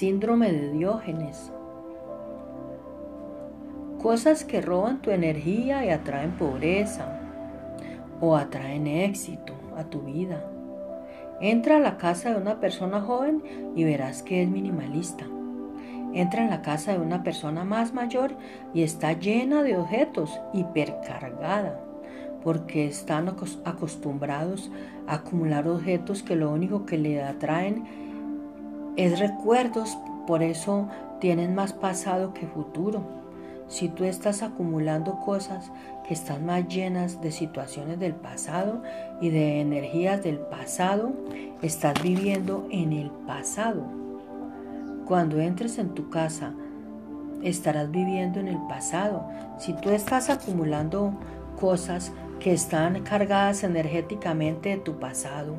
síndrome de Diógenes. Cosas que roban tu energía y atraen pobreza o atraen éxito a tu vida. Entra a la casa de una persona joven y verás que es minimalista. Entra en la casa de una persona más mayor y está llena de objetos, hipercargada, porque están acostumbrados a acumular objetos que lo único que le atraen es recuerdos, por eso tienen más pasado que futuro. Si tú estás acumulando cosas que están más llenas de situaciones del pasado y de energías del pasado, estás viviendo en el pasado. Cuando entres en tu casa, estarás viviendo en el pasado. Si tú estás acumulando cosas que están cargadas energéticamente de tu pasado,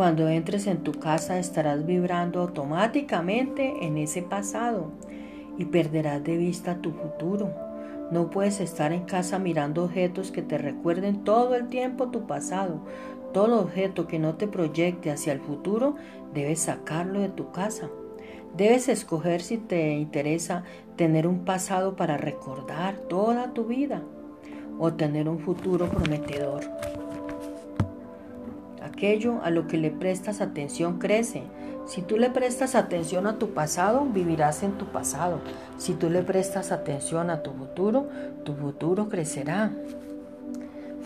Cuando entres en tu casa estarás vibrando automáticamente en ese pasado y perderás de vista tu futuro. No puedes estar en casa mirando objetos que te recuerden todo el tiempo tu pasado. Todo objeto que no te proyecte hacia el futuro, debes sacarlo de tu casa. Debes escoger si te interesa tener un pasado para recordar toda tu vida o tener un futuro prometedor. Aquello a lo que le prestas atención crece. Si tú le prestas atención a tu pasado, vivirás en tu pasado. Si tú le prestas atención a tu futuro, tu futuro crecerá.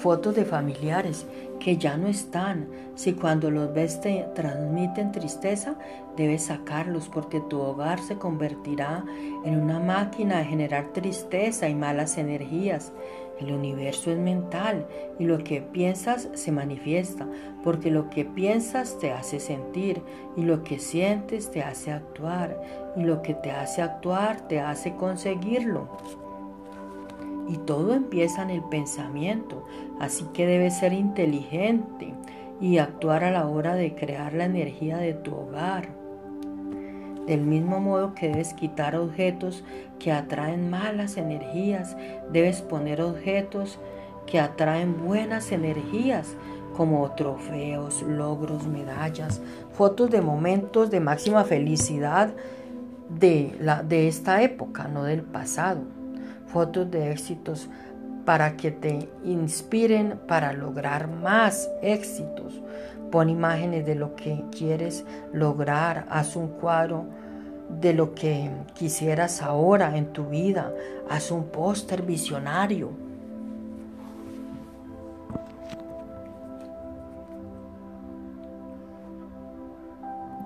Fotos de familiares que ya no están. Si cuando los ves te transmiten tristeza, debes sacarlos porque tu hogar se convertirá en una máquina de generar tristeza y malas energías. El universo es mental y lo que piensas se manifiesta, porque lo que piensas te hace sentir y lo que sientes te hace actuar y lo que te hace actuar te hace conseguirlo. Y todo empieza en el pensamiento, así que debes ser inteligente y actuar a la hora de crear la energía de tu hogar. Del mismo modo que debes quitar objetos que atraen malas energías, debes poner objetos que atraen buenas energías, como trofeos, logros, medallas, fotos de momentos de máxima felicidad de, de esta época, no del pasado, fotos de éxitos para que te inspiren para lograr más éxitos. Pon imágenes de lo que quieres lograr, haz un cuadro de lo que quisieras ahora en tu vida, haz un póster visionario